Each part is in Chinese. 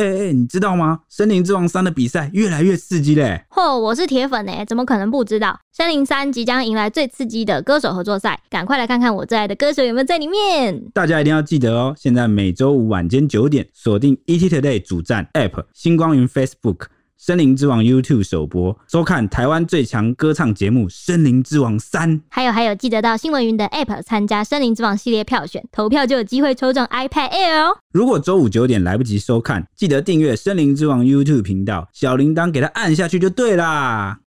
哎、欸、哎、欸，你知道吗？《森林之王三》的比赛越来越刺激嘞！嚯，我是铁粉哎，怎么可能不知道？《森林三》即将迎来最刺激的歌手合作赛，赶快来看看我最爱的歌手有没有在里面！大家一定要记得哦，现在每周五晚间九点，锁定 ETtoday 主站 App、星光云 Facebook。森林之王 YouTube 首播，收看台湾最强歌唱节目《森林之王三》。还有还有，记得到新闻云的 App 参加森林之王系列票选，投票就有机会抽中 iPad Air 哦。如果周五九点来不及收看，记得订阅森林之王 YouTube 频道，小铃铛给它按下去就对啦。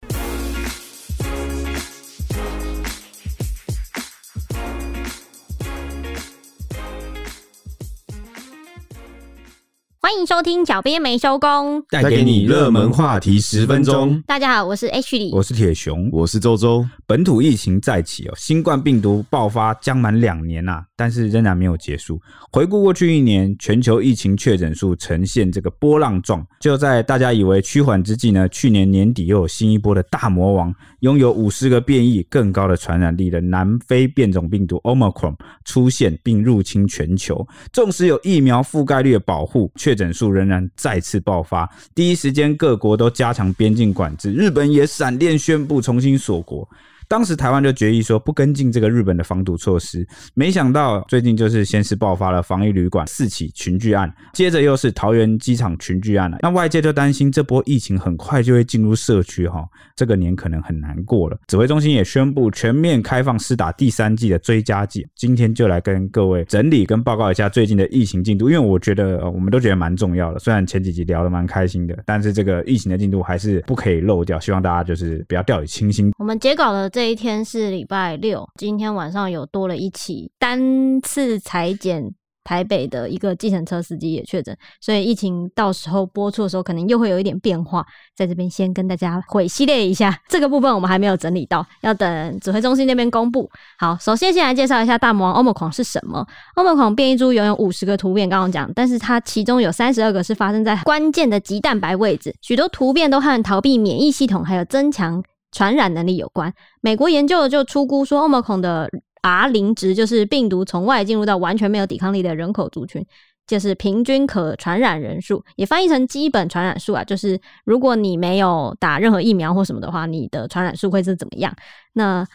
欢迎收听，小编没收工，带给你热门话题十分钟。大家好，我是 H 李，我是铁熊，我是周周。本土疫情再起哦，新冠病毒爆发将满两年呐、啊，但是仍然没有结束。回顾过去一年，全球疫情确诊数呈现这个波浪状。就在大家以为趋缓之际呢，去年年底又有新一波的大魔王，拥有五十个变异、更高的传染力的南非变种病毒 Omicron 出现并入侵全球。纵使有疫苗覆盖率的保护，确诊数仍然再次爆发，第一时间各国都加强边境管制，日本也闪电宣布重新锁国。当时台湾就决议说不跟进这个日本的防堵措施，没想到最近就是先是爆发了防疫旅馆四起群聚案，接着又是桃园机场群聚案了。那外界就担心这波疫情很快就会进入社区哈，这个年可能很难过了。指挥中心也宣布全面开放施打第三剂的追加剂。今天就来跟各位整理跟报告一下最近的疫情进度，因为我觉得我们都觉得蛮重要的。虽然前几集聊得蛮开心的，但是这个疫情的进度还是不可以漏掉，希望大家就是不要掉以轻心。我们截稿的这这一天是礼拜六，今天晚上有多了一起单次裁剪台北的一个计程车司机也确诊，所以疫情到时候播出的时候可能又会有一点变化，在这边先跟大家会系列一下这个部分，我们还没有整理到，要等指挥中心那边公布。好，首先先来介绍一下大魔王欧姆狂是什么。欧姆狂变异株拥有五十个突变，刚刚讲，但是它其中有三十二个是发生在关键的棘蛋白位置，许多突变都和逃避免疫系统还有增强。传染能力有关，美国研究就出估说，Omicron 的 R 零值就是病毒从外进入到完全没有抵抗力的人口族群，就是平均可传染人数，也翻译成基本传染数啊，就是如果你没有打任何疫苗或什么的话，你的传染数会是怎么样？那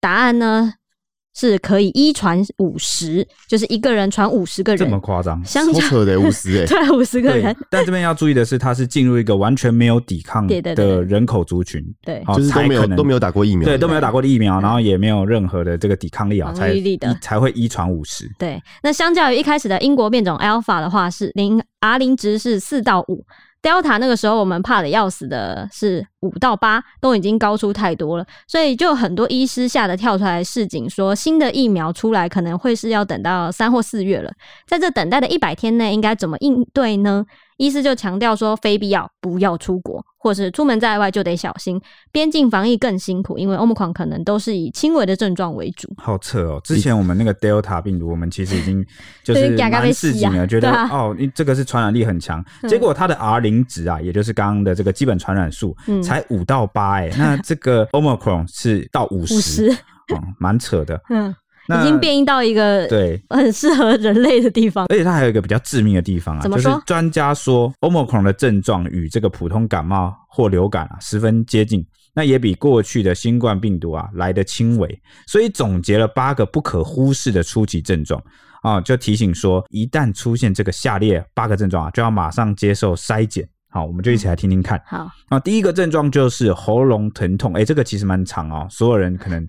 答案呢？是可以一传五十，就是一个人传五十个人，这么夸张？好扯的五十哎，对，五十个人。但这边要注意的是，它是进入一个完全没有抵抗的人口族群，对，就是都没有都没有打过疫苗，对，都没有打过的疫苗，然后也没有任何的这个抵抗力啊，才才会一传五十。对，那相较于一开始的英国变种 Alpha 的话，是零 R 零值是四到五。Delta 那个时候我们怕的要死的是五到八，都已经高出太多了，所以就很多医师吓得跳出来示警，说新的疫苗出来可能会是要等到三或四月了，在这等待的一百天内应该怎么应对呢？医师就强调说，非必要不要出国，或是出门在外就得小心。边境防疫更辛苦，因为 Omicron 可能都是以轻微的症状为主。好扯哦！之前我们那个 Delta 病毒，我们其实已经 就是蛮示警了，觉得哦，这个是传染力很强。结果它的 R 零值啊，也就是刚刚的这个基本传染数，才五到八哎，那这个 Omicron 是到五十，哦，蛮扯的。嗯。已经变异到一个对很适合人类的地方，而且它还有一个比较致命的地方啊，怎么说？就是专家说，Omicron 的症状与这个普通感冒或流感啊十分接近，那也比过去的新冠病毒啊来得轻微，所以总结了八个不可忽视的初期症状啊，就提醒说，一旦出现这个下列八个症状啊，就要马上接受筛检。好，我们就一起来听听看。好，那，第一个症状就是喉咙疼痛，哎，这个其实蛮长哦，所有人可能。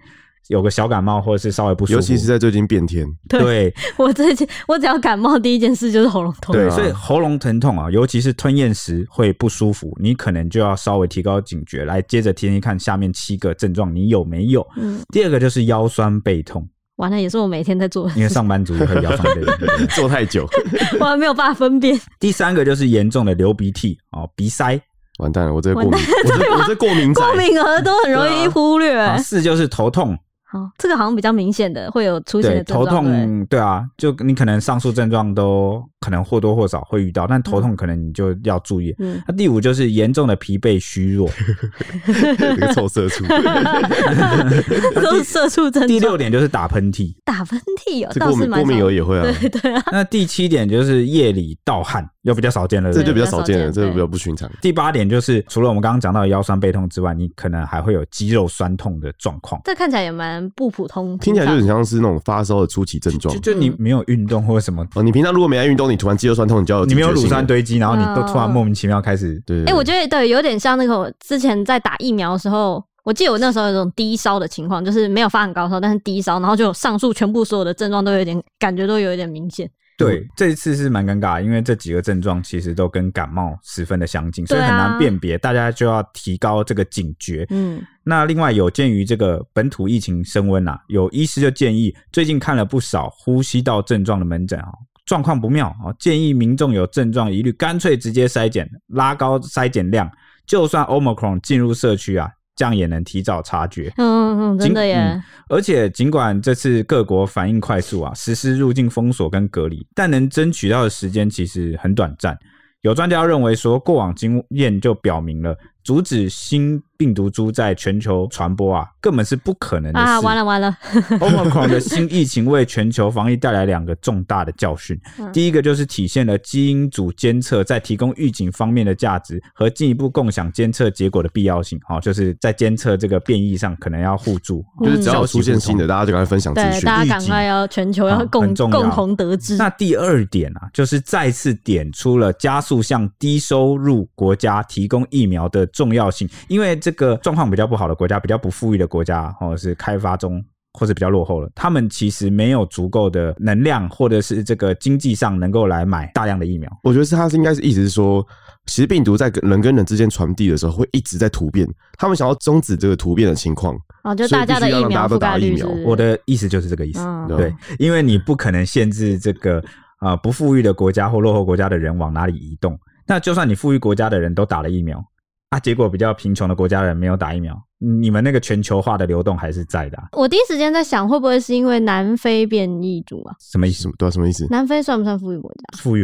有个小感冒，或者是稍微不舒服，尤其是在最近变天。对，对 我最近我只要感冒，第一件事就是喉咙痛。对，所以喉咙疼痛啊，尤其是吞咽时会不舒服，你可能就要稍微提高警觉。来，接着听听看下面七个症状，你有没有？嗯。第二个就是腰酸背痛，完了也是我每天在做的，因为上班族也会腰酸背痛，坐太久，我还没有办法分辨。第三个就是严重的流鼻涕哦，鼻塞，完蛋了，我这个过敏，我这我这过敏过敏儿都很容易忽略。啊、四就是头痛。好，这个好像比较明显的会有出现的症状。头痛，对，啊，就你可能上述症状都可能或多或少会遇到，但头痛可能你就要注意。嗯，那第五就是严重的疲惫虚弱，这个臭色畜，都是社畜症。第六点就是打喷嚏，打喷嚏哦，这过敏过敏有也会啊。对对啊。那第七点就是夜里盗汗。又比较少见了，这就比较少见了，这就比较不寻常。第八点就是，除了我们刚刚讲到的腰酸背痛之外，你可能还会有肌肉酸痛的状况。这看起来也蛮不普通，听起来就很像是那种发烧的初期症状就。就你没有运动或者什么，哦，你平常如果没来运动，你突然肌肉酸痛，你就要有你没有乳酸堆积，然后你都突然哦莫名其妙开始，对，哎、我觉得对，有点像那个之前在打疫苗的时候，我记得我那时候有种低烧的情况，就是没有发很高烧，但是低烧，然后就上述全部所有的症状都有点感觉都有一点明显。对，这一次是蛮尴尬，因为这几个症状其实都跟感冒十分的相近，所以很难辨别，大家就要提高这个警觉。嗯，那另外有鉴于这个本土疫情升温啊，有医师就建议，最近看了不少呼吸道症状的门诊啊，状况不妙啊，建议民众有症状疑虑，干脆直接筛检，拉高筛检量，就算 Omicron 进入社区啊，这样也能提早察觉。嗯嗯嗯，真的耶。嗯而且，尽管这次各国反应快速啊，实施入境封锁跟隔离，但能争取到的时间其实很短暂。有专家认为说，过往经验就表明了，阻止新病毒株在全球传播啊，根本是不可能的事。啊，完了完了，Omicron 的新疫情为全球防疫带来两个重大的教训。嗯第一个就是体现了基因组监测在提供预警方面的价值和进一步共享监测结果的必要性。好，就是在监测这个变异上可能要互助，就是只要出现新的，大家就赶快分享资对，讯。大家赶快要全球要啊共、共同得知。那第二点啊，就是再次点出了加速向低收入国家提供疫苗的重要性，因为这个状况比较不好的国家、比较不富裕的国家，或者是开发中或者比较落后了，他们其实没有足够的能量，或者是这个经济上能够来买大量的疫苗。我觉得是他是应该是意思是说，其实病毒在人跟人之间传递的时候，会一直在突变。他们想要终止这个突变的情况，哦，就大家的疫苗大家都打疫苗我的意思就是这个意思，嗯对，因为你不可能限制这个啊、呃、不富裕的国家或落后国家的人往哪里移动。那就算你富裕国家的人都打了疫苗啊，结果比较贫穷的国家的人没有打疫苗，你们那个全球化的流动还是在的、啊。我第一时间在想，会不会是因为南非变异株啊？什么意思？什么对啊？什么意思？南非算不算富裕国家？富裕，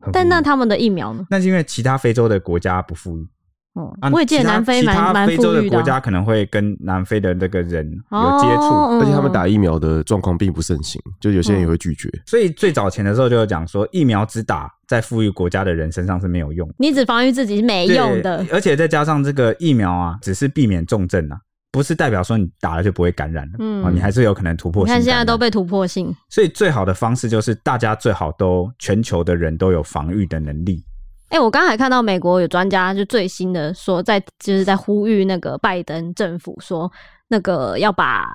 富裕但那他们的疫苗呢？那是因为其他非洲的国家不富裕。哦啊，我也记得南非其他蛮蛮非洲的富裕啊国家可能会跟南非的那个人有哦接触。嗯而且他们打疫苗的状况并不盛行，就有些人也会拒绝。所以最早前的时候就有讲说，疫苗只打在富裕国家的人身上是没有用，你只防御自己是没用的，而且再加上这个疫苗啊，只是避免重症啊，不是代表说你打了就不会感染了，嗯哦，你还是有可能突破性。你看现在都，被突破性，所以最好的方式就是大家最好都全球的人都有防御的能力。哎、我刚才看到美国有专家就最新的说在，就是在呼吁那个拜登政府说，那个要把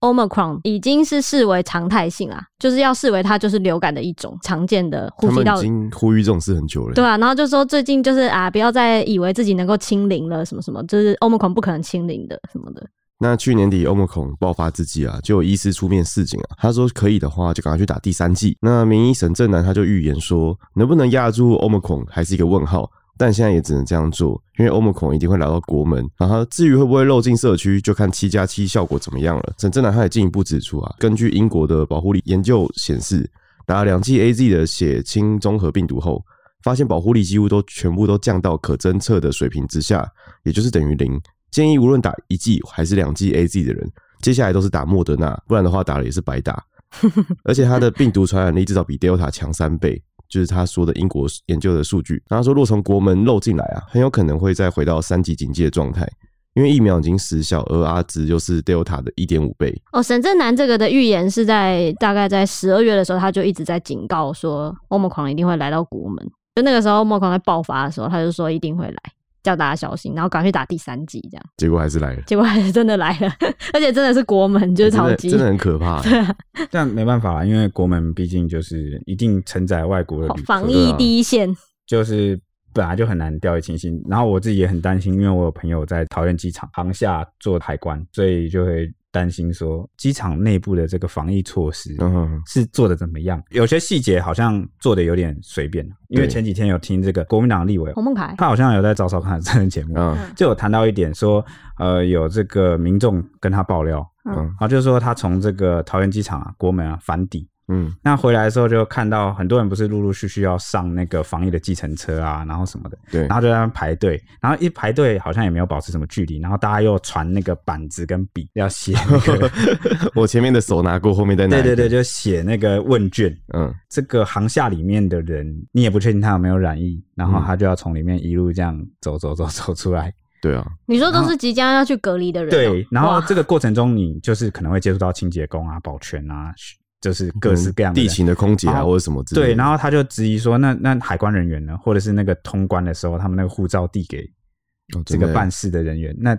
Omicron 已经是视为常态性啊，就是要视为它就是流感的一种常见的呼吸道已。经呼吁这种事很久了。对啊，然后就说最近就是啊，不要再以为自己能够清零了，什么什么，就是 Omicron 不可能清零的什么的。那去年底 Omicron 爆发之际啊，就有医师出面示警啊，他说可以的话就赶快去打第三剂。那名医沈正南他就预言说，能不能压住 Omicron 还是一个问号，但现在也只能这样做，因为 Omicron 一定会来到国门。然后至于会不会漏进社区，就看七加七效果怎么样了。沈正南他也进一步指出啊，根据英国的保护力研究显示，打了两剂 AZ 的血清综合病毒后，发现保护力几乎都全部都降到可侦测的水平之下，也就是等于零。建议无论打一剂还是两剂 AZ 的人，接下来都是打莫德纳，不然的话打了也是白打。而且它的病毒传染力至少比 Delta 强三倍，就是他说的英国研究的数据。然后说，若从国门漏进来啊，很有可能会再回到三级警戒的状态，因为疫苗已经失效，而阿兹又是 Delta 的一点五倍。哦，沈正南这个的预言是在大概在十二月的时候，他就一直在警告说 Omicron 一定会来到国门。就那个时候欧盟狂在爆发的时候，他就说一定会来。叫大家小心，然后赶快去打第三剂，这样结果还是来了，结果还是真的来了，而且真的是国门，就是超级，真的很可怕。对啊，但没办法啦，因为国门毕竟就是一定承载外国的，防疫第一线，就是本来就很难掉以轻心。然后我自己也很担心，因为我有朋友在桃园机场航厦做海关，所以就会担心说机场内部的这个防疫措施嗯，是做的怎么样？有些细节好像做的有点随便。因为前几天有听这个国民党立委洪孟凯，他好像有在早早看这个节目，嗯就有谈到一点说，呃，有这个民众跟他爆料，嗯然后就是说他从这个桃园机场啊国门啊返抵，嗯，那回来的时候就看到很多人不是陆陆续续要上那个防疫的计程车啊，然后什么的，对，然后就在那排队，然后一排队好像也没有保持什么距离，然后大家又传那个板子跟笔要写那个，我前面的手拿过，后面在拿，对对对，就写那个问卷，嗯，这个行下里面的人你也不确定他有没有染疫，然后他就要从里面一路这样走走走走出来。对啊，你说都是即将要去隔离的人，对，然后这个过程中你就是可能会接触到清洁工啊、保全啊，就是各式各样的地勤的空姐啊或者什么之类的。对，然后他就质疑说，那那海关人员呢，或者是那个通关的时候，他们那个护照递给这个办事的人员，那。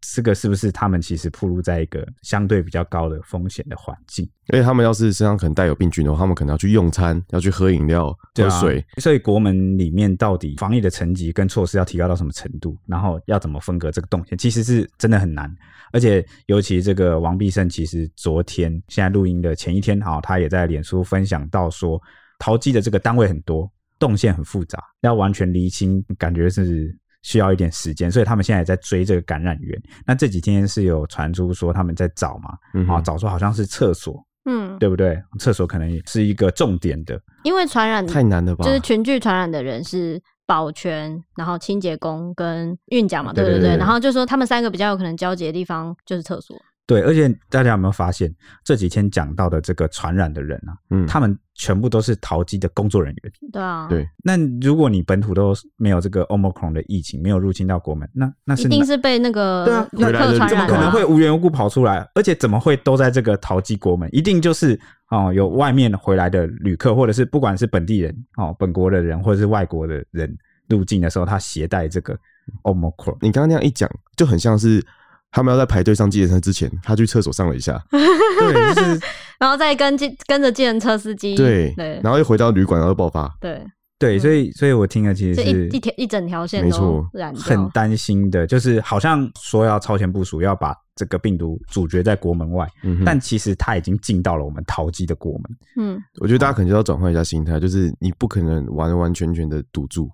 这个是不是他们其实暴露在一个相对比较高的风险的环境？因为他们要是身上可能带有病菌的话，他们可能要去用餐，要去喝饮料、喝水。啊、所以国门里面到底防疫的层级跟措施要提高到什么程度？然后要怎么分隔这个动线？其实是真的很难。而且尤其这个王必胜，其实昨天现在录音的前一天，哈，他也在脸书分享到说，淘机的这个单位很多，动线很复杂，要完全厘清，感觉是。需要一点时间，所以他们现在也在追这个感染源。那这几天是有传出说他们在找嘛？嗯，啊，找出好像是厕所，嗯，对不对？厕所可能也是一个重点的，因为传染太难了吧？就是群聚传染的人是保全，然后清洁工跟运甲嘛，对对对，对对对。然后就说他们三个比较有可能交集的地方就是厕所。对，而且大家有没有发现这几天讲到的这个传染的人啊？嗯，他们全部都是淘机的工作人员。对啊，对。那如果你本土都没有这个 Omicron 的疫情，没有入侵到国门，那那是一定是被那个对啊，旅客传，怎么可能会无缘无故跑出来？而且怎么会都在这个淘机国门？一定就是哦，有外面回来的旅客，或者是不管是本地人哦，本国的人，或者是外国的人入境的时候，他携带这个 Omicron。你刚刚那样一讲，就很像是。他们要在排队上计程车之前，他去厕所上了一下，对，就是，然后再跟跟着计程车司机，对对，然后又回到旅馆，然后爆发，对。对，所以所以我听了其实是一条一,一整条线都染，很担心的，就是好像说要超前部署，要把这个病毒阻绝在国门外，嗯，但其实它已经进到了我们桃机的国门，嗯，我觉得大家可能就要转换一下心态，就是你不可能完完全全的堵住。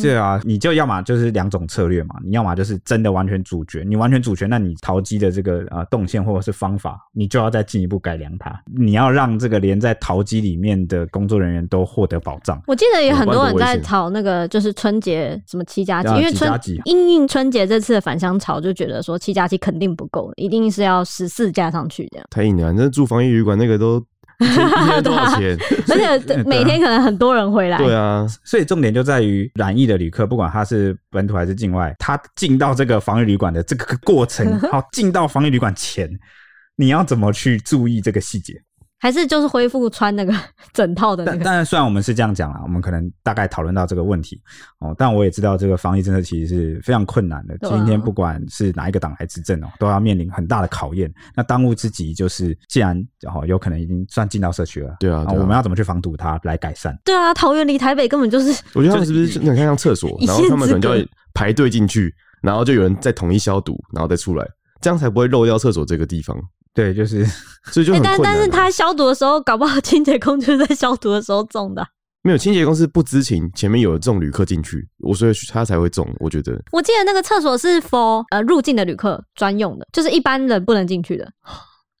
对啊，你就要么就是两种策略嘛，你要么就是真的完全主角，你完全主权，那你淘机的这个呃动线或者是方法，你就要再进一步改良它。你要让这个连在淘机里面的工作人员都获得保障。我记得也很多人在炒那个，就是春节什么七加七，因为春因应春节这次的返乡潮，就觉得说七加七肯定不够，一定是要十四加上去这样。太硬了，那住防疫旅馆那个都。一天多少钱？而且 每天可能很多人回来。对啊，所以重点就在于染疫的旅客，不管他是本土还是境外，他进到这个防疫旅馆的这个过程，好，进到防疫旅馆前，你要怎么去注意这个细节？还是就是恢复穿那个 整套的那个。但但是虽然我们是这样讲啦，我们可能大概讨论到这个问题哦，但我也知道这个防疫政策其实是非常困难的。啊、今天不管是哪一个党来执政哦，都要面临很大的考验。那当务之急就是，既然然后有可能已经算进到社区了，对啊，我们要怎么去防堵它来改善？对啊，桃园离台北根本就是，我觉得他们是不是你看像厕所，然后他们可能就会排队进去，然后就有人在统一消毒，然后再出来，这样才不会漏掉厕所这个地方。对，就是，所以就很困难、啊欸、但但是他消毒的时候，搞不好清洁工就是在消毒的时候中的。没有，清洁工是不知情前面有这种旅客进去，我所以他才会中。我觉得，我记得那个厕所是 for 呃入境的旅客专用的，就是一般人不能进去的。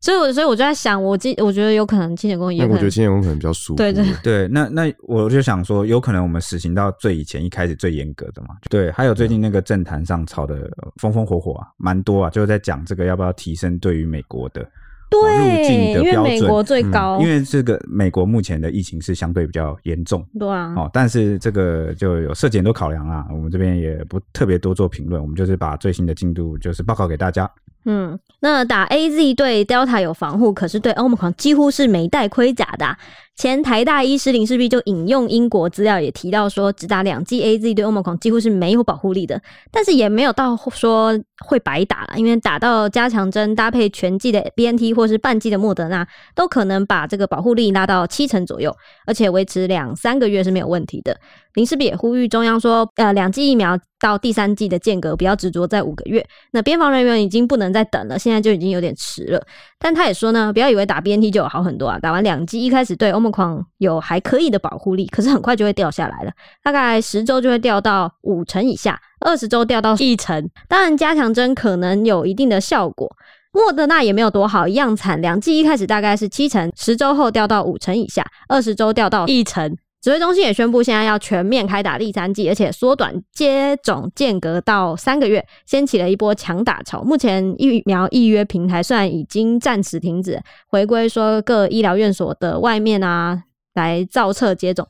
所以，我所以我就在想，我记我觉得有可能清洁工也我觉得清洁工可能比较舒服。对对对，那那我就想说，有可能我们实行到最以前一开始最严格的嘛。对，还有最近那个政坛上吵的风风火火啊，蛮多啊，就是在讲这个要不要提升对于美国的。对，因为美国最高，嗯，因为这个美国目前的疫情是相对比较严重，对啊，哦，但是这个就有涉及很多考量啊，我们这边也不特别多做评论，我们就是把最新的进度就是报告给大家。嗯，那打 AZ 对 Delta 有防护，可是对 Omicron 几乎是没带盔甲的。前台大医师林氏璧就引用英国资料，也提到说，只打两剂 AZ 对 Omicron 几乎是没有保护力的，但是也没有到说会白打了，因为打到加强针搭配全剂的 BNT 或是半剂的莫德纳，都可能把这个保护力拉到七成左右，而且维持两三个月是没有问题的。林氏璧也呼吁中央说，呃，两剂疫苗到第三剂的间隔不要执着在五个月。那边防人员已经不能再等了，现在就已经有点迟了。但他也说呢，不要以为打 BNT 就有好很多啊，打完两剂一开始对欧状况有还可以的保护力，可是很快就会掉下来了，大概十周就会掉到五成以下，二十周掉到一成。当然加强针可能有一定的效果。莫德纳也没有多好，一样惨。两剂一开始大概是七成，十周后掉到五成以下，二十周掉到一成。指挥中心也宣布，现在要全面开打第三剂，而且缩短接种间隔到三个月，掀起了一波强打潮。目前疫苗预约平台虽然已经暂时停止，回归说各医疗院所的外面啊来造册接种。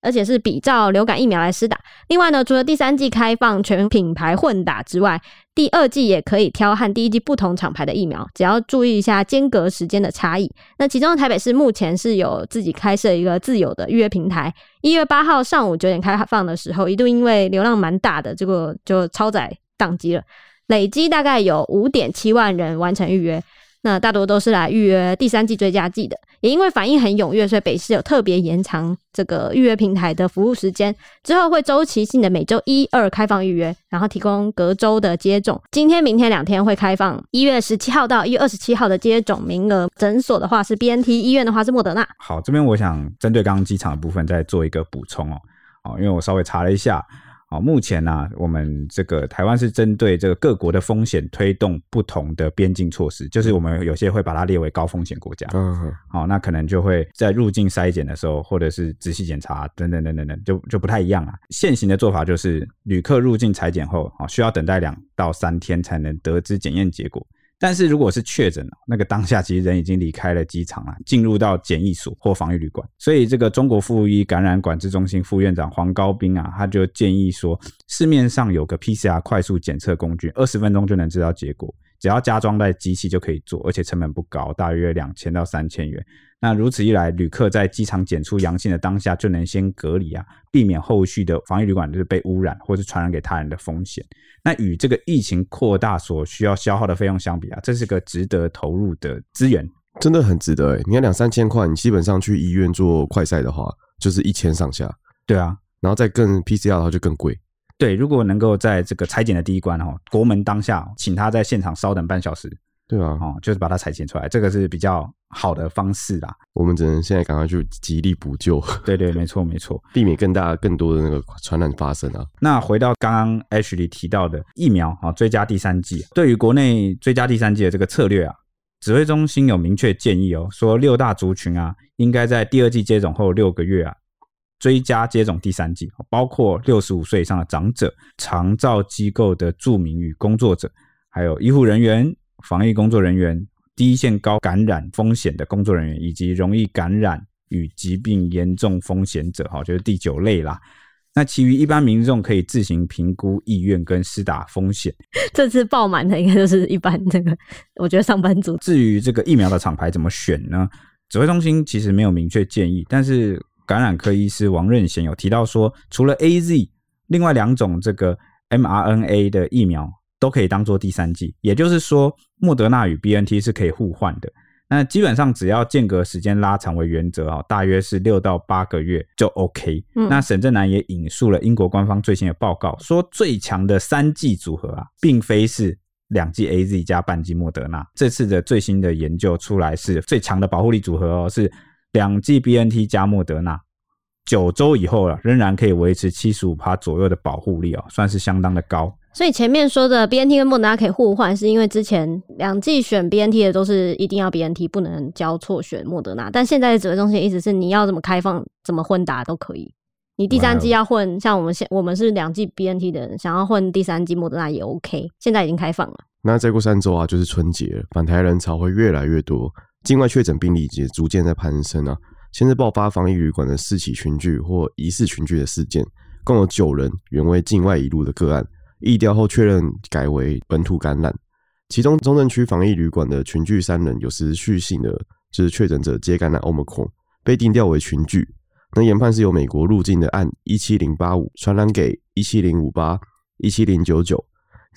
而且是比照流感疫苗来施打。另外呢，除了第三季开放全品牌混打之外，第二季也可以挑和第一季不同厂牌的疫苗，只要注意一下间隔时间的差异。那其中台北市目前是有自己开设一个自有的预约平台。一月八号上午九点开放的时候，一度因为流量蛮大的，这个就超载宕机了，累积大概有五点七万人完成预约。那大多都是来预约第三季追加剂的，也因为反应很踊跃，所以北市有特别延长这个预约平台的服务时间，之后会周期性的每周一、二开放预约，然后提供隔周的接种。今天、明天两天会开放一月十七号到一月二十七号的接种名额。诊所的话是 BNT，医院的话是莫德纳。好，这边我想针对刚刚机场的部分再做一个补充哦，哦，因为我稍微查了一下。好，目前呢、啊，我们这个台湾是针对这个各国的风险推动不同的边境措施，就是我们有些会把它列为高风险国家。嗯，好，那可能就会在入境筛检的时候，或者是仔细检查等等等等等，就就不太一样啊。现行的做法就是，旅客入境裁检后，啊，需要等待两到三天才能得知检验结果。但是如果是确诊了，那个当下其实人已经离开了机场了，进入到检疫所或防疫旅馆。所以这个中国附一感染管制中心副院长黄高斌啊，他就建议说，市面上有个 PCR 快速检测工具，二十分钟就能知道结果，只要加装在机器就可以做，而且成本不高，大约两千到三千元。那如此一来，旅客在机场检出阳性的当下就能先隔离啊，避免后续的防疫旅馆就是被污染或是传染给他人的风险。那与这个疫情扩大所需要消耗的费用相比啊，这是个值得投入的资源，真的很值得诶。你看两三千块，你基本上去医院做快筛的话，就是一千上下。对啊，然后再更 PCR 的话就更贵。对，如果能够在这个采检的第一关哦，国门当下，请他在现场稍等半小时。对啊，哦，就是把它采检出来，这个是比较好的方式啦。我们只能现在赶快去极力补救。对对，没错没错，避免更大更多的那个传染发生啊。那回到刚刚 Ashley 提到的疫苗啊，追加第三剂，对于国内追加第三剂的这个策略啊，指挥中心有明确建议哦，说六大族群啊，应该在第二季接种后六个月啊，追加接种第三剂，包括六十五岁以上的长者、长照机构的住民与工作者，还有医护人员。防疫工作人员、第一线高感染风险的工作人员，以及容易感染与疾病严重风险者，哈，就是第九类啦。那其余一般民众可以自行评估意愿跟施打风险。这次爆满的应该就是一般这个，我觉得上班族。至于这个疫苗的厂牌怎么选呢？指挥中心其实没有明确建议，但是感染科医师王任贤有提到说，除了 AZ，另外两种这个 mRNA 的疫苗。都可以当做第三剂，也就是说，莫德纳与 BNT 是可以互换的。那基本上只要间隔时间拉长为原则啊，大约是六到八个月就 OK。嗯。那沈振南也引述了英国官方最新的报告，说最强的三剂组合啊，并非是两剂 AZ 加半剂莫德纳。这次的最新的研究出来是最强的保护力组合哦，是两剂 BNT 加莫德纳，九周以后啊，仍然可以维持七十五趴左右的保护力哦，算是相当的高。所以前面说的 BNT 跟莫德纳可以互换，是因为之前两剂选 BNT 的都是一定要 BNT，不能交错选莫德纳。但现在的指挥中心意思是，你要怎么开放、怎么混打都可以。你第三剂要混，像我们现我们是两剂 BNT 的人，想要混第三剂莫德纳也 OK。现在已经开放了。那再过三周啊，就是春节了，返台人潮会越来越多，境外确诊病例也逐渐在攀升啊。现在爆发防疫旅馆的四起群聚或疑似群聚的事件，共有九人原为境外移入的个案。疫调后确认改为本土感染，其中中正区防疫旅馆的群聚三人有持续性的就是确诊者皆感染 Omicron，被定调为群聚。那研判是由美国入境的案一七零八五传染给一七零五八、一七零九九，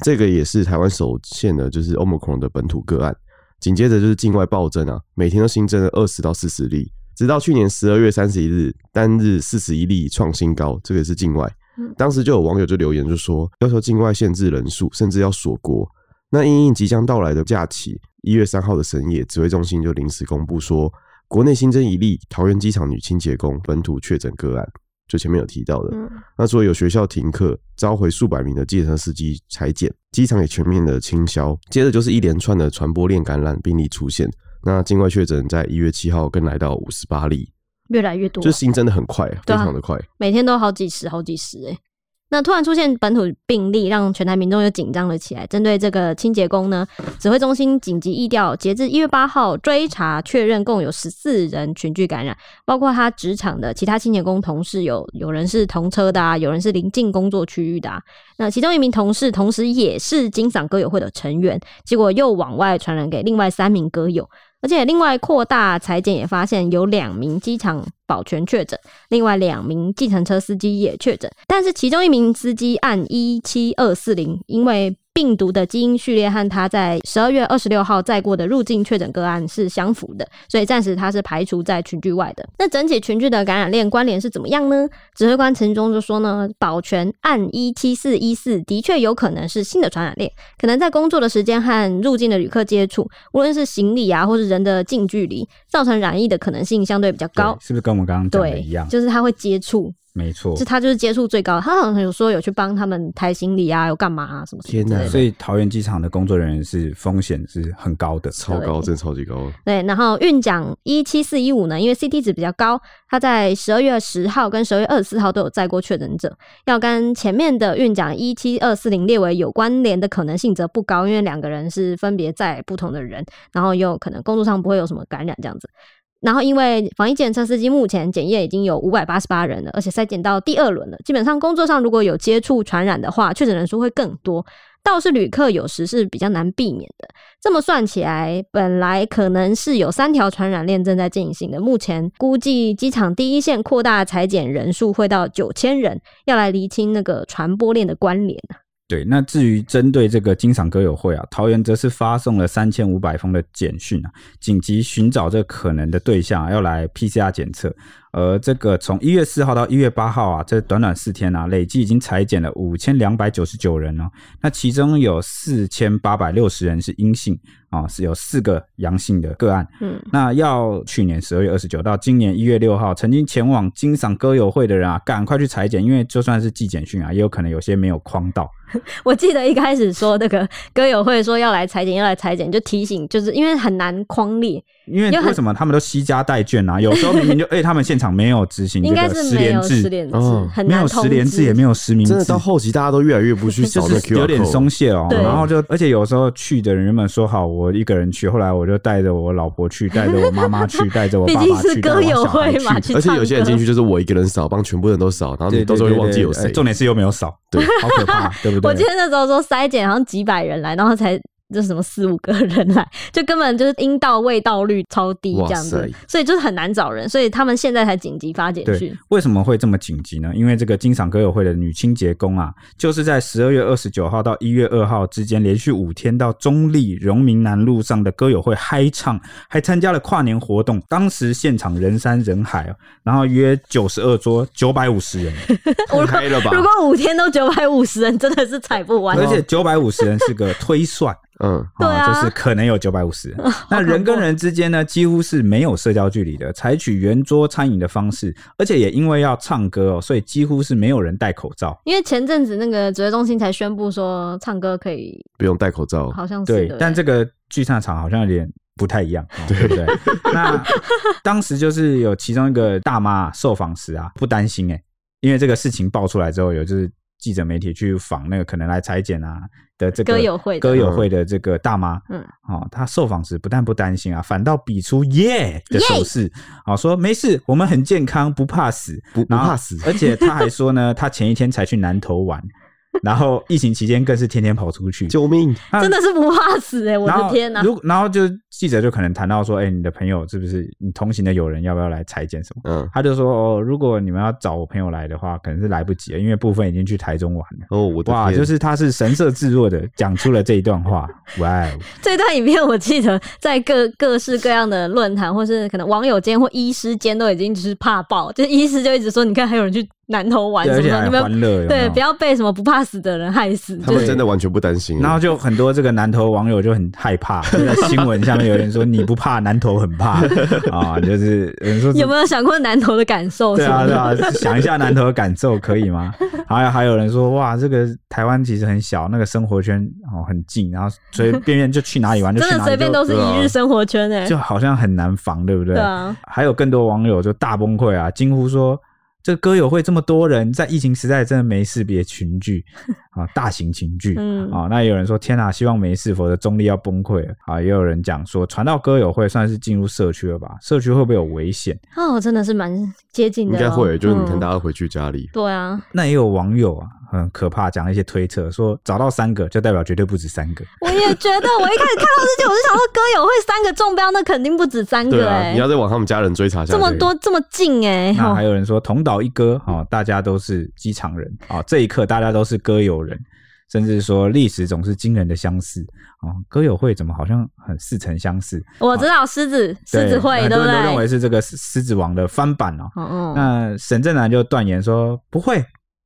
这个也是台湾首现的就是 Omicron 的本土个案。紧接着就是境外暴增啊，每天都新增了二十到四十例，直到去年十二月三十一日单日四十一例创新高，这个也是境外。当时就有网友就留言就说，要求境外限制人数，甚至要锁国。那因应即将到来的假期，一月三号的深夜，指挥中心就临时公布说，国内新增一例桃园机场女清洁工本土确诊个案，就前面有提到的。嗯，那除了有学校停课，召回数百名的计程车司机裁剪，机场也全面的清消，接着就是一连串的传播链感染病例出现。那境外确诊在一月七号更来到五十八例，越来越多，就新增的很快，非常的快。每天都好几十、好几十哎、欸。那突然出现本土病例，让全台民众又紧张了起来。针对这个清洁工呢，指挥中心紧急疫调，截至一月八号追查确认，共有十四人群聚感染，包括他职场的其他清洁工同事有，有有人是同车的啊，有人是邻近工作区域的啊。那其中一名同事同时也是金嗓歌友会的成员，结果又往外传染给另外三名歌友。而且另外扩大裁剪也发现有两名机场保全确诊，另外两名计程车司机也确诊，但是其中一名司机按一七二四零，因为病毒的基因序列和他在十二月二十六号载过的入境确诊个案是相符的，所以暂时它是排除在群聚外的。那整体群聚的感染链关联是怎么样呢？指挥官陈忠就说呢，保全按一七四一四的确有可能是新的传染链，可能在工作的时间和入境的旅客接触，无论是行李啊，或是人的近距离，造成染疫的可能性相对比较高。是不是跟我们刚刚讲的一样？就是他会接触。没错，是他就是接触最高，他好像有说有去帮他们抬行李啊，有干嘛啊什么，什么？天哪！所以桃园机场的工作人员是风险是很高的，超高，真的超级高。对，然后运奖一七四一五呢，因为 CT 值比较高，他在十二月十号跟十二月二十四号都有载过确诊者，要跟前面的运奖一七二四零列为有关联的可能性则不高，因为两个人是分别载不同的人，然后又可能工作上不会有什么感染这样子。然后，因为防疫检测司机目前检验已经有五百八十八人了，而且筛检到第二轮了。基本上工作上如果有接触传染的话，确诊人数会更多。倒是旅客有时是比较难避免的。这么算起来，本来可能是有三条传染链正在进行的。目前估计机场第一线扩大裁检人数会到九千人，要来厘清那个传播链的关联。对，那至于针对这个金嗓歌友会啊，桃园则是发送了三千五百封的简讯啊，紧急寻找这可能的对象，要来 PCR 检测。而这个从一月四号到一月八号啊，这短短四天啊，累计已经裁减了五千两百九十九人哦。那其中有四千八百六十人是阴性啊，是有四个阳性的个案。嗯，那要去年十二月二十九到今年一月六号，曾经前往金赏歌友会的人啊，赶快去裁剪，因为就算是寄简讯啊，也有可能有些没有框到。我记得一开始说那个歌友会说要来裁剪，要来裁剪，就提醒，就是因为很难框列。因为为什么他们都惜家带眷啊？有时候明明就 哎、欸，他们现场没有执行这个十连制，很没有十连制，也没有实名制。真的到后期大家都越来越不去扫那 QR code，就是有点松懈哦。然后就而且有时候去的人原本说好我一个人去，后来我就带着我老婆去，带着我妈妈去，带着我爸爸去，毕竟是歌友会嘛，而且有些人进去就是我一个人扫，帮全部人都扫，然后你到时候会忘记有谁。重点是又没有扫，对，好可怕，对不对？我记得那时候说筛检好像几百人来，然后才。就什么四五个人来，就根本就是阴道未到率超低这样子，所以就是很难找人，所以他们现在才紧急发简讯。为什么会这么紧急呢？因为这个金赏歌友会的女清洁工啊，就是在十二月二十九号到一月二号之间，连续五天到中立荣民南路上的歌友会嗨唱，还参加了跨年活动。当时现场人山人海哦，然后约九十二桌，九百五十人，太嗨了吧？如果五天都九百五十人，真的是踩不完。而且九百五十人是个推算。嗯，对啊，就是可能有九百五十。那人跟人之间呢，几乎是没有社交距离的，采取圆桌餐饮的方式，而且也因为要唱歌哦，所以几乎是没有人戴口罩。因为前阵子那个指挥中心才宣布说，唱歌可以不用戴口罩，好像是对。但这个聚餐场好像有点不太一样，对不对？那当时就是有其中一个大妈受访时啊，不担心哎，因为这个事情爆出来之后，有就是。记者媒体去访那个可能来裁剪啊的这个歌友会歌友会的这个大妈，嗯，哦，她受访时不但不担心啊，反倒比出耶的手势，好说没事，我们很健康，不怕死，不不怕死，而且她还说呢，她前一天才去南投玩。然后疫情期间更是天天跑出去，救命！真的是不怕死哎、欸！我的天哪！如然后就记者就可能谈到说，哎、欸，你的朋友是不是你同行的友人要不要来采检什么？嗯，他就说哦，如果你们要找我朋友来的话，可能是来不及了，因为部分已经去台中玩了。哦，我的天哇，就是他是神色自若的讲出了这一段话。哇，这段影片我记得在各各式各样的论坛，或是可能网友间或医师间都已经就是怕爆，就是医师就一直说，你看还有人去。南投玩什么的，你们对，不要被什么不怕死的人害死。他们真的完全不担心。然后就很多这个南投网友就很害怕，就在新闻下面面有人说你不怕，南投很怕 啊，就是有人说有没有想过南投的感受？对啊，对啊，想一下南投的感受可以吗？还有还有人说哇，这个台湾其实很小，那个生活圈哦很近，然后随便便就去哪里玩就去哪里，真的随便都是一日生活圈哎，就好像很难防，对不对？对啊。还有更多网友就大崩溃啊，惊呼说。这个歌友会这么多人，在疫情时代真的没事别群聚啊，大型群聚啊。那也有人说天哪，希望没事，否则中立要崩溃了啊。也有人讲说，传到歌友会算是进入社区了吧？社区会不会有危险？哦，真的是蛮接近的，哦，应该会，就是你看大家回去家里。嗯、对啊，那也有网友啊。很可怕，讲一些推测，说找到三个就代表绝对不止三个。我也觉得，我一开始看到这些，我就想说，歌友会三个中标，那肯定不止三个对啊。你要再往他们家人追查这么多这么近哎、欸。那还有人说同岛一歌哦，大家都是机场人啊、哦，这一刻大家都是歌友人，甚至说历史总是惊人的相似啊、哦。歌友会怎么好像很似曾相识？我知道狮子狮、哦、子会，对不对？认为是这个狮子王的翻版哦。嗯嗯。那沈正南就断言说不会。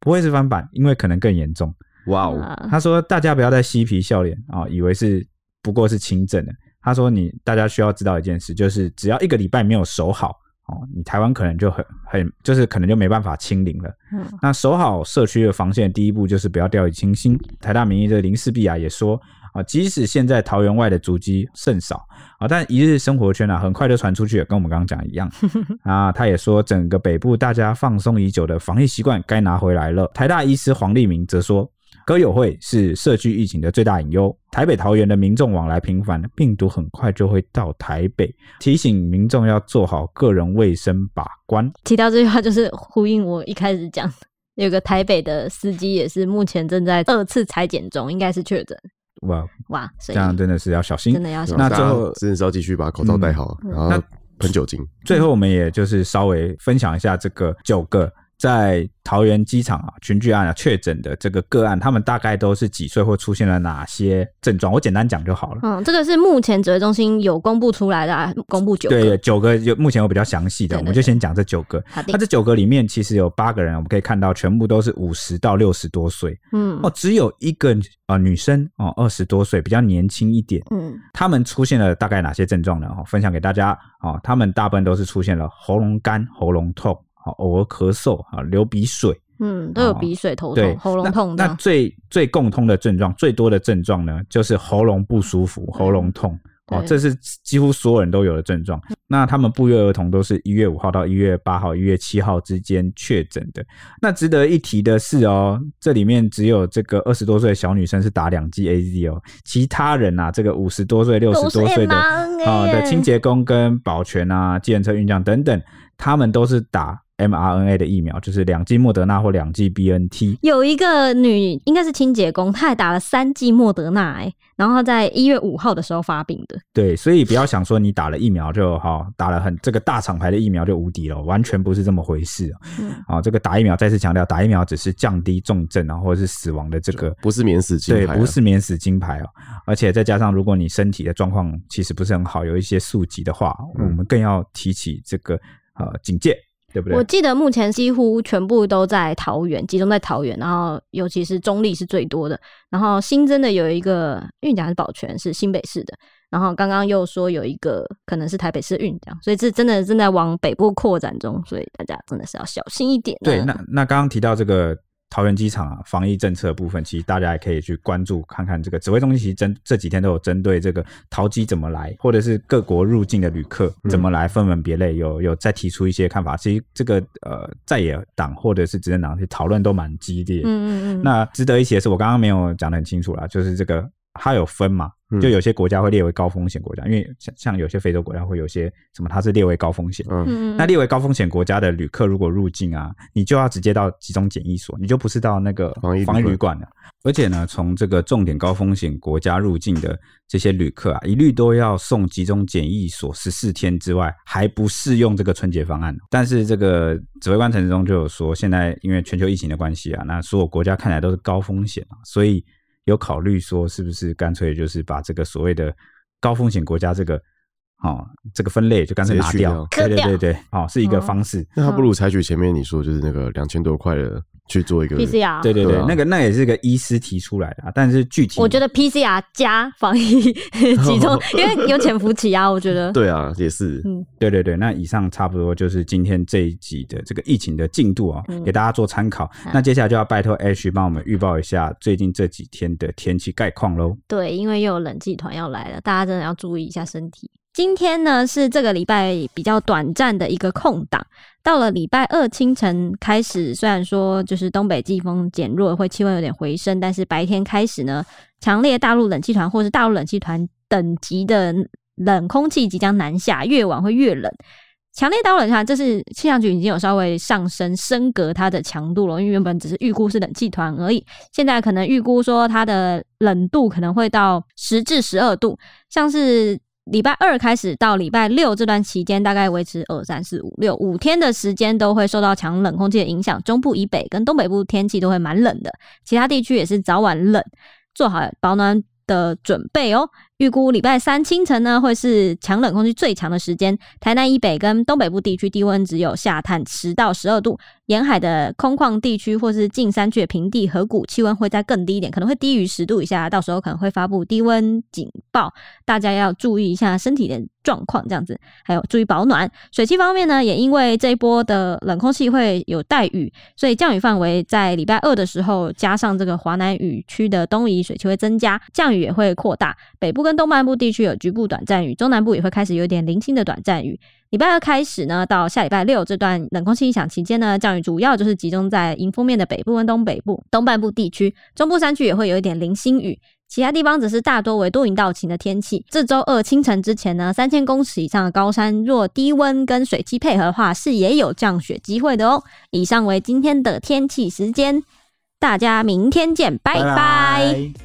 不会是翻版，因为可能更严重。哇哦，他说大家不要再嬉皮笑脸啊、哦，以为是不过是轻症的。他说你大家需要知道一件事，就是只要一个礼拜没有守好哦，你台湾可能就很很就是可能就没办法清零了。嗯，那守好社区的防线，第一步就是不要掉以轻心。台大名医的林世璧啊也说。啊，即使现在桃园外的足迹甚少啊，但一日生活圈啊，很快就传出去了，跟我们刚刚讲一样 啊。他也说，整个北部大家放松已久的防疫习惯该拿回来了。台大医师黄立明则说，歌友会是社区疫情的最大隐忧。台北桃园的民众往来频繁，病毒很快就会到台北，提醒民众要做好个人卫生把关。提到这句话，就是呼应我一开始讲，有个台北的司机也是目前正在二次采检中，应该是确诊。哇哇，这样真的是要小心，真的要小心。那最后真的是要继续把口罩戴好，嗯、然后喷酒精。最后我们也就是稍微分享一下这个九个。在桃园机场啊，群聚案啊，确诊的这个个案，他们大概都是几岁或出现了哪些症状？我简单讲就好了。嗯，这个是目前指挥中心有公布出来的，啊，公布九个。对，九个有目前有比较详细的，我们就先讲这九个。好的。那这九个里面，其实有八个人，我们可以看到全部都是五十到六十多岁。嗯。哦，只有一个啊、呃、女生哦，二十多岁，比较年轻一点。嗯。他们出现了大概哪些症状呢？哦，分享给大家。哦，他们大部分都是出现了喉咙干、喉咙痛。偶尔咳嗽啊，流鼻水，嗯，都有鼻水、头痛、喉咙痛那。那最最共通的症状，最多的症状呢，就是喉咙不舒服、喉咙痛。哦，这是几乎所有人都有的症状。那他们不约而同都是一月五号到一月八号、一月七号之间确诊的。那值得一提的是哦，这里面只有这个二十多岁的小女生是打两剂 AZ 哦，其他人啊，这个五十多岁、六十多岁的啊的清洁工跟保全啊、计程车运将等等，他们都是打。mRNA 的疫苗就是两剂莫德纳或两剂 BNT。有一个女应该是清洁工，她还打了三剂莫德纳，哎，然后在一月五号的时候发病的。对，所以不要想说你打了疫苗就好，打了很这个大厂牌的疫苗就无敌了，完全不是这么回事。嗯，啊，这个打疫苗再次强调，打疫苗只是降低重症啊或者是死亡的这个，不是免死金牌，对，不是免死金牌哦。而且再加上如果你身体的状况其实不是很好，有一些宿疾的话，我们更要提起这个呃警戒。对不对？我记得目前几乎全部都在桃园，集中在桃园，然后尤其是中立是最多的。然后新增的有一个运奖是保全，是新北市的。然后刚刚又说有一个可能是台北市运奖，所以这真的正在往北部扩展中，所以大家真的是要小心一点。对，那那刚刚提到这个。桃园机场啊，防疫政策的部分，其实大家也可以去关注看看。这个指挥中心其实针这几天都有针对这个桃机怎么来，或者是各国入境的旅客怎么来，分门别类，有有再提出一些看法。其实这个呃在野党或者是执政党去讨论都蛮激烈。嗯嗯嗯。那值得一提的是，我刚刚没有讲的很清楚啦，就是这个。它有分嘛？就有些国家会列为高风险国家，因为像像有些非洲国家会有些什么，它是列为高风险。嗯，那列为高风险国家的旅客如果入境啊，你就要直接到集中检疫所，你就不是到那个防疫旅馆了。而且呢，从这个重点高风险国家入境的这些旅客啊，一律都要送集中检疫所十四天之外，还不适用这个春节方案。但是这个指挥官陈时中就有说，现在因为全球疫情的关系啊，那所有国家看起来都是高风险啊，所以。有考虑说，是不是干脆就是把这个所谓的高风险国家这个，哦，这个分类就干脆拿掉？对对对对，哦，是一个方式。那他不如采取前面你说就是那个两千多块的去做一个 PCR。对对对，对啊那个那也是个医师提出来的、啊，但是具体我觉得 PCR 加防疫 集中，因为有潜伏期啊，我觉得。对啊，也是。嗯，对对对，那以上差不多就是今天这一集的这个疫情的进度啊、嗯给大家做参考。那接下来就要拜托 H 帮我们预报一下最近这几天的天气概况喽。对，因为又有冷气团要来了，大家真的要注意一下身体。今天呢是这个礼拜比较短暂的一个空档，到了礼拜二清晨开始，虽然说就是东北季风减弱，会气温有点回升，但是白天开始呢，强烈大陆冷气团或是大陆冷气团等级的冷空气即将南下，越晚会越冷。强烈大陆冷气团，这是气象局已经有稍微上升升格它的强度了，因为原本只是预估是冷气团而已，现在可能预估说它的冷度可能会到十至十二度，像是。礼拜二开始到礼拜六这段期间，大概维持二三四五六五天的时间，都会受到强冷空气的影响。中部以北跟东北部天气都会蛮冷的，其他地区也是早晚冷，做好保暖的准备哦。预估礼拜三清晨呢，会是强冷空气最强的时间。台南以北跟东北部地区低温只有下探十到十二度，沿海的空旷地区或是近山区的平地河谷气温会再更低一点，可能会低于十度以下。到时候可能会发布低温警报，大家要注意一下身体的状况，这样子还有注意保暖。水汽方面呢，也因为这一波的冷空气会有带雨，所以降雨范围在礼拜二的时候，加上这个华南雨区的东移，水汽会增加，降雨也会扩大。北部跟东半部地区有局部短暂雨，中南部也会开始有点零星的短暂雨。礼拜二开始呢，到下礼拜六这段冷空气影响期间呢，降雨主要就是集中在迎风面的北部跟东北部、东半部地区，中部山区也会有一点零星雨，其他地方则是大多为多云到晴的天气。这周二清晨之前呢，三千公尺以上的高山若低温跟水汽配合的话，是也有降雪机会的哦。以上为今天的天气时间，大家明天见，拜拜。拜拜